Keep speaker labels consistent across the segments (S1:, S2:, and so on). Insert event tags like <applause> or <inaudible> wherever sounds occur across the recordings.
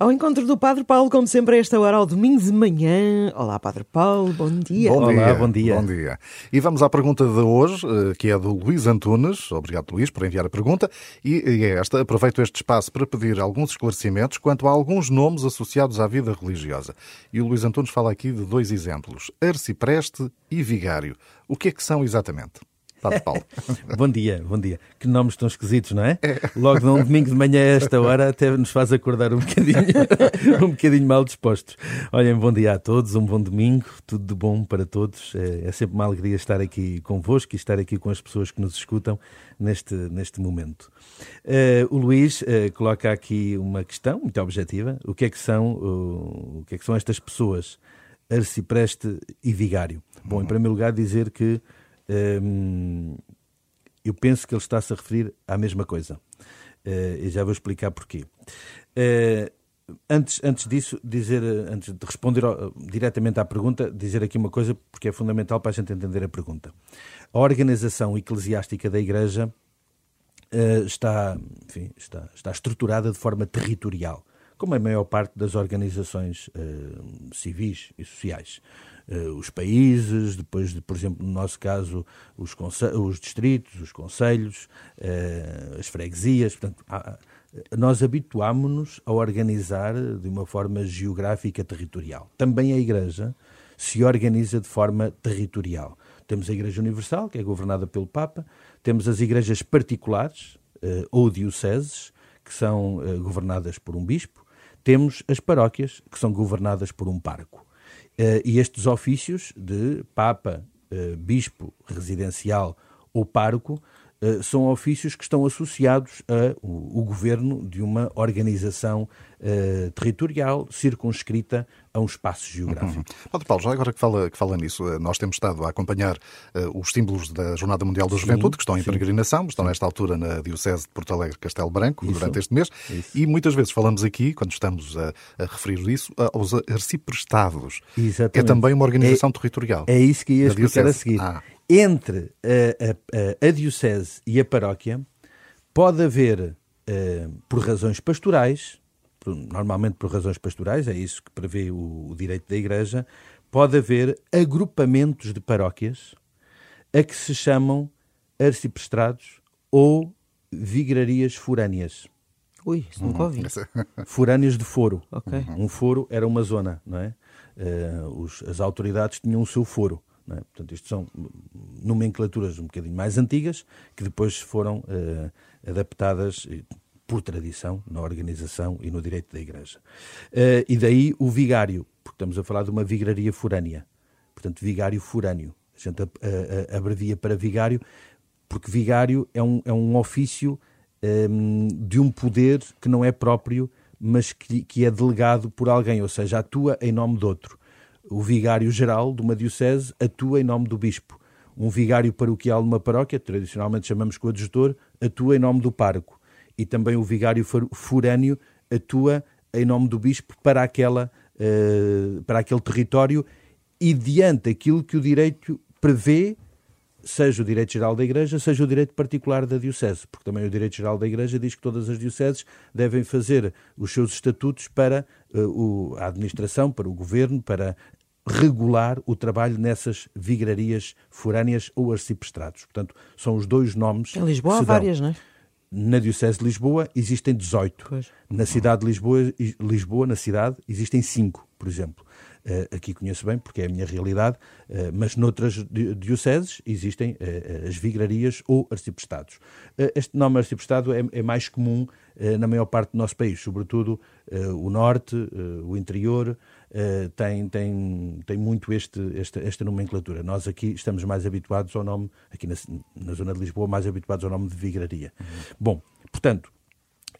S1: Ao encontro do Padre Paulo, como sempre, a esta hora, ao domingo de manhã. Olá, Padre Paulo, bom dia.
S2: Bom
S3: Olá,
S2: dia.
S3: bom dia.
S2: Bom dia. E vamos à pergunta de hoje, eh, que é do Luís Antunes. Obrigado, Luís, por enviar a pergunta. E e é esta. Aproveito este espaço para pedir alguns esclarecimentos quanto a alguns nomes associados à vida religiosa. E o Luís Antunes fala aqui de dois exemplos: Arcipreste e Vigário. O que é que são exatamente? Padre Paulo. <laughs>
S3: Bom dia, bom dia. Que nomes tão esquisitos, não é? Logo num domingo de manhã a esta hora até nos faz acordar um bocadinho, <laughs> um bocadinho mal dispostos. Olhem, bom dia a todos, um bom domingo, tudo de bom para todos. É, é sempre uma alegria estar aqui convosco e estar aqui com as pessoas que nos escutam neste, neste momento. Eh, o Luís eh, coloca aqui uma questão muito objetiva. O que é que são, o, o que é que são estas pessoas? Arcipreste e Vigário. Bom, em primeiro lugar dizer que Eu penso que ele está-se a referir à mesma coisa. Uh, e já vou explicar porquê. Uh, antes, antes disso, dizer, antes de responder ao, diretamente à pergunta, dizer aqui uma coisa, porque é fundamental para a gente entender a pergunta. A organização eclesiástica da Igreja uh, está, enfim, está, está estruturada de forma territorial, como a maior parte das organizações civis e sociais. Uh, os países, depois, de, por exemplo, no nosso caso, os, os distritos, os conselhos, uh, as freguesias. Portanto, há, nós habituámonos a organizar de uma forma geográfica territorial. Também a Igreja se organiza de forma territorial. Temos a Igreja Universal, que é governada pelo Papa, temos as igrejas particulares, ou dioceses, que são governadas por um bispo, temos as paróquias, que são governadas por um pároco. Uh, e estes ofícios de Papa, uh, Bispo residencial ou pároco uh, são ofícios que estão associados ao governo de uma organização territorial circunscrita a um espaço geográfico.
S2: Uhum. Padre Paulo, já agora que fala, que fala nisso, nós temos estado a acompanhar os símbolos da Jornada Mundial da Juventude, que estão em sim. peregrinação, estão nesta altura na Diocese de Porto Alegre Castelo Branco, isso. durante este mês, isso. e muitas vezes falamos aqui, quando estamos a, a referir isso, aos arciprestados.
S3: Exatamente.
S2: É também uma organização é, territorial.
S3: É isso que ia explicar a seguir. Ah. Entre a, a, a, Diocese e a Paróquia pode haver, uh, por razões pastorais, por, normalmente por razões pastorais, é isso que prevê o, o direito da Igreja, pode haver agrupamentos de paróquias a que se chamam arciprestrados ou vigrarias forâneas.
S1: Ui, isso nunca ouvi. <laughs>
S3: Forâneas de foro.
S1: Okay.
S3: Um foro era uma zona, não é? Uh, os, as autoridades tinham o seu foro. É? Portanto, isto são nomenclaturas um bocadinho mais antigas que depois foram uh, adaptadas por tradição na organização e no direito da Igreja. Uh, e daí o vigário, porque estamos a falar de uma vigraria forânea. Portanto, vigário forâneo. A gente abrevia para vigário, porque vigário é um, é um ofício um, de um poder que não é próprio, mas que, que é delegado por alguém, ou seja, atua em nome de outro. O vigário-geral de uma diocese atua em nome do bispo. Um vigário paroquial de uma paróquia, tradicionalmente chamamos coadjutor, atua em nome do pároco. E também o vigário forâneo atua em nome do bispo para, aquela, uh, para aquele território e diante aquilo que o direito prevê seja o direito geral da Igreja, seja o direito particular da Diocese, porque também o direito geral da Igreja diz que todas as dioceses devem fazer os seus estatutos para uh, o, a administração, para o governo, para regular o trabalho nessas vigrarias forâneas ou arciprestrados. Portanto, são os dois nomes.
S1: Em Lisboa há várias, não é?
S3: Na Diocese de Lisboa existem 18. Pois. Na cidade de Lisboa, Lisboa, na cidade, existem 5, por exemplo. Uh, aqui conheço bem porque é a minha realidade, uh, mas noutras dioceses existem uh, as vigrarias ou arciprestados. este nome arciprestado é, é mais comum na maior parte do nosso país, sobretudo o norte, o interior, tem, tem, tem muito este, esta, esta nomenclatura. Nós aqui estamos mais habituados ao nome, aqui na, na zona de Lisboa, mais habituados ao nome de vigraria. Uhum. Bom, portanto,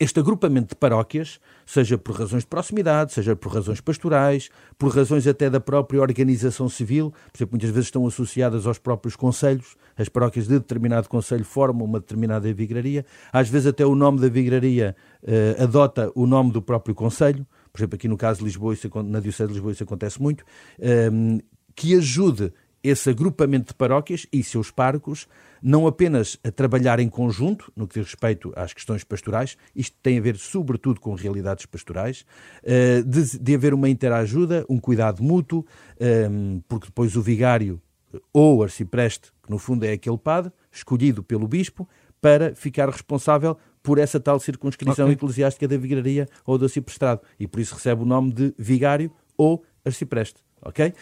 S3: este agrupamento de paróquias, seja por razões de proximidade, seja por razões pastorais, por razões até da própria organização civil, por exemplo, muitas vezes estão associadas aos próprios conselhos, as paróquias de determinado conselho formam uma determinada vigraria, às vezes até o nome da vigraria uh, adota o nome do próprio conselho, por exemplo, aqui no caso de Lisboa, isso, na Diocese de Lisboa isso acontece muito, um, que ajude esse agrupamento de paróquias e seus párocos não apenas a trabalhar em conjunto, no que diz respeito às questões pastorais, isto tem a ver sobretudo com realidades pastorais, eh, de, de haver uma interajuda, um cuidado mútuo, ehm, porque depois o vigário ou o arcipreste, que no fundo é aquele padre, escolhido pelo bispo, para ficar responsável por essa tal circunscrição okay. eclesiástica da vigaria ou do arciprestado. E por isso recebe o nome de vigário ou arcipreste ok? Uh,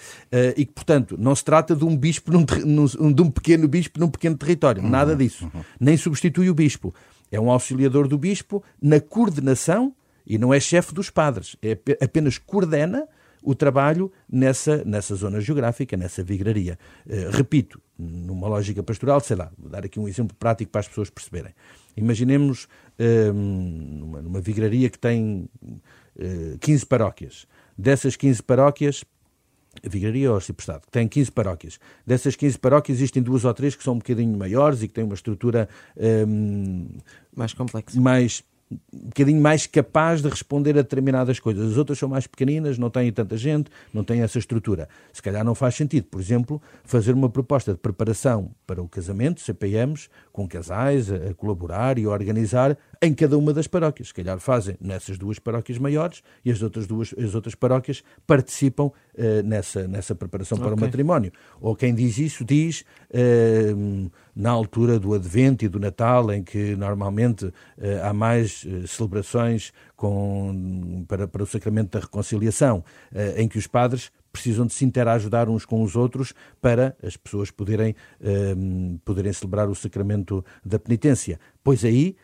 S3: e que, portanto, não se trata de um bispo, num, num, de um pequeno bispo num pequeno território, uhum. nada disso. Uhum. Nem substitui o bispo. É um auxiliador do bispo na coordenação e não é chefe dos padres, é apenas coordena o trabalho nessa, nessa zona geográfica, nessa vigraria. Uh, repito, numa lógica pastoral, sei lá, vou dar aqui um exemplo prático para as pessoas perceberem. Imaginemos uh, numa, numa vigraria que tem uh, 15 paróquias. Dessas 15 paróquias, Vigaria ou a Ciprestado, que tem 15 paróquias. Dessas 15 paróquias existem duas ou três que são um bocadinho maiores e que têm uma estrutura um,
S1: mais complexa.
S3: Mais, um bocadinho mais capaz de responder a determinadas coisas. As outras são mais pequeninas, não têm tanta gente, não têm essa estrutura. Se calhar não faz sentido, por exemplo, fazer uma proposta de preparação para o casamento, CPMs, com casais, a, colaborar e a organizar em cada uma das paróquias. Se calhar fazem nessas duas paróquias maiores e as outras duas as outras paróquias participam uh, nessa, nessa preparação para okay. o matrimónio. Ou quem diz isso diz uh, na altura do Advento e do Natal, em que normalmente uh, há mais celebrações com, para, para o sacramento da reconciliação, em que os padres precisam de se interajudar uns com os outros para as pessoas poderem, poderem celebrar o sacramento da penitência. Pois aí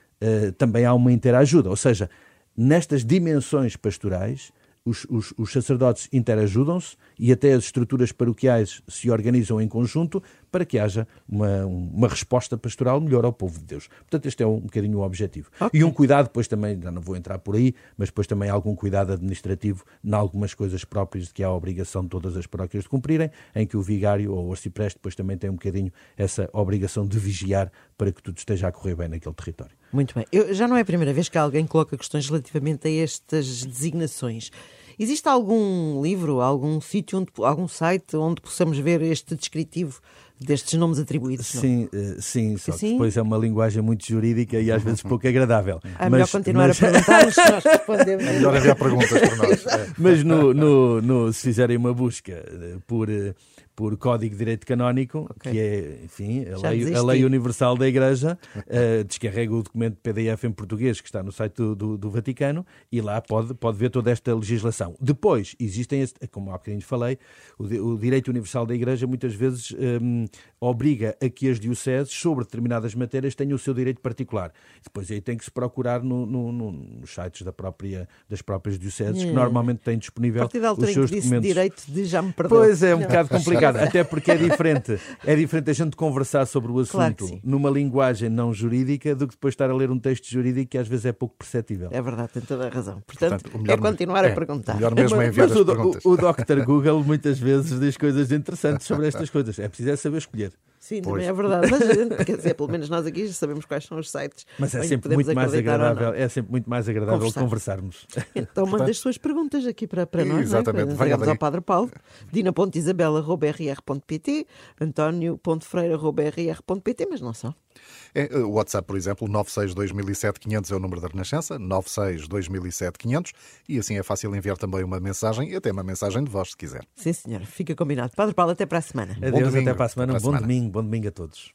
S3: também há uma interajuda, ou seja, nestas dimensões pastorais, os, os, os sacerdotes interajudam-se e até as estruturas paroquiais se organizam em conjunto para que haja uma, uma resposta pastoral melhor ao povo de Deus. Portanto, este é um, bocadinho o objetivo. Okay. E um cuidado, depois também, já não vou entrar por aí, mas depois também algum cuidado administrativo em algumas coisas próprias de que há a obrigação de todas as paróquias de cumprirem, em que o vigário ou o arcipreste depois também tem um bocadinho essa obrigação de vigiar para que tudo esteja a correr bem naquele território.
S1: Muito bem. Eu, já não é a primeira vez que alguém coloca questões relativamente a estas designações. Existe algum livro, algum sítio, onde, algum site onde possamos ver este descritivo destes nomes atribuídos?
S3: Sim, uh, sim, só que depois é uma linguagem muito jurídica e às vezes pouco agradável. <laughs>
S1: É melhor continuar mas... a perguntar-nos se nós <laughs> respondemos.
S2: É melhor enviar perguntas para nós. É. <laughs>
S3: Mas no, no, no, se fizerem uma busca eh, por uh, por Código de Direito Canónico, okay. que é, enfim, a lei, a lei, Universal da Igreja, uh, descarrega o documento PDF em português que está no site do, do, do, Vaticano e lá pode, pode ver toda esta legislação. Depois, existem, como há bocadinho falei, o, o Direito Universal da Igreja muitas vezes um, obriga a que as dioceses, sobre determinadas matérias, tenham o seu direito particular. Depois aí tem que se procurar no, no, no, nos sites da própria, das próprias dioceses, hum. que normalmente têm disponível os seus documentos.
S1: direito de já me perdoar.
S3: Pois é, um bocado complicado até porque é diferente. É diferente a gente conversar sobre o assunto claro numa linguagem não jurídica do que depois estar a ler um texto jurídico que às vezes é pouco perceptível.
S1: É verdade, tem toda a razão. Portanto, Portanto é continuar é, a perguntar.
S2: Melhor mesmo é enviar Mas
S3: as
S2: perguntas.
S3: O, o Dr. Google muitas vezes diz coisas interessantes sobre estas coisas. É preciso é saber escolher.
S1: Sim, pois. também é verdade. Mas, quer dizer, pelo menos nós aqui já sabemos quais são os sites.
S3: Mas é sempre muito mais agradável, é sempre muito mais agradável Conversar. conversarmos.
S1: Então manda as suas perguntas aqui para, para nós.
S2: Exatamente.
S1: É? Vamos ao Padre Paulo. Dina.isabela.rr.pt António.freira.rr.pt Mas não só.
S2: É, o WhatsApp, por exemplo, 962.007.500 é o número da Renascença, 962.007.500 e assim é fácil enviar também uma mensagem e até uma mensagem de voz, se quiser.
S1: Sim, senhor. Fica combinado. Padre Paulo, até para a semana.
S3: Adeus, até para a semana. Para um bom semana. domingo. Bom domingo a todos.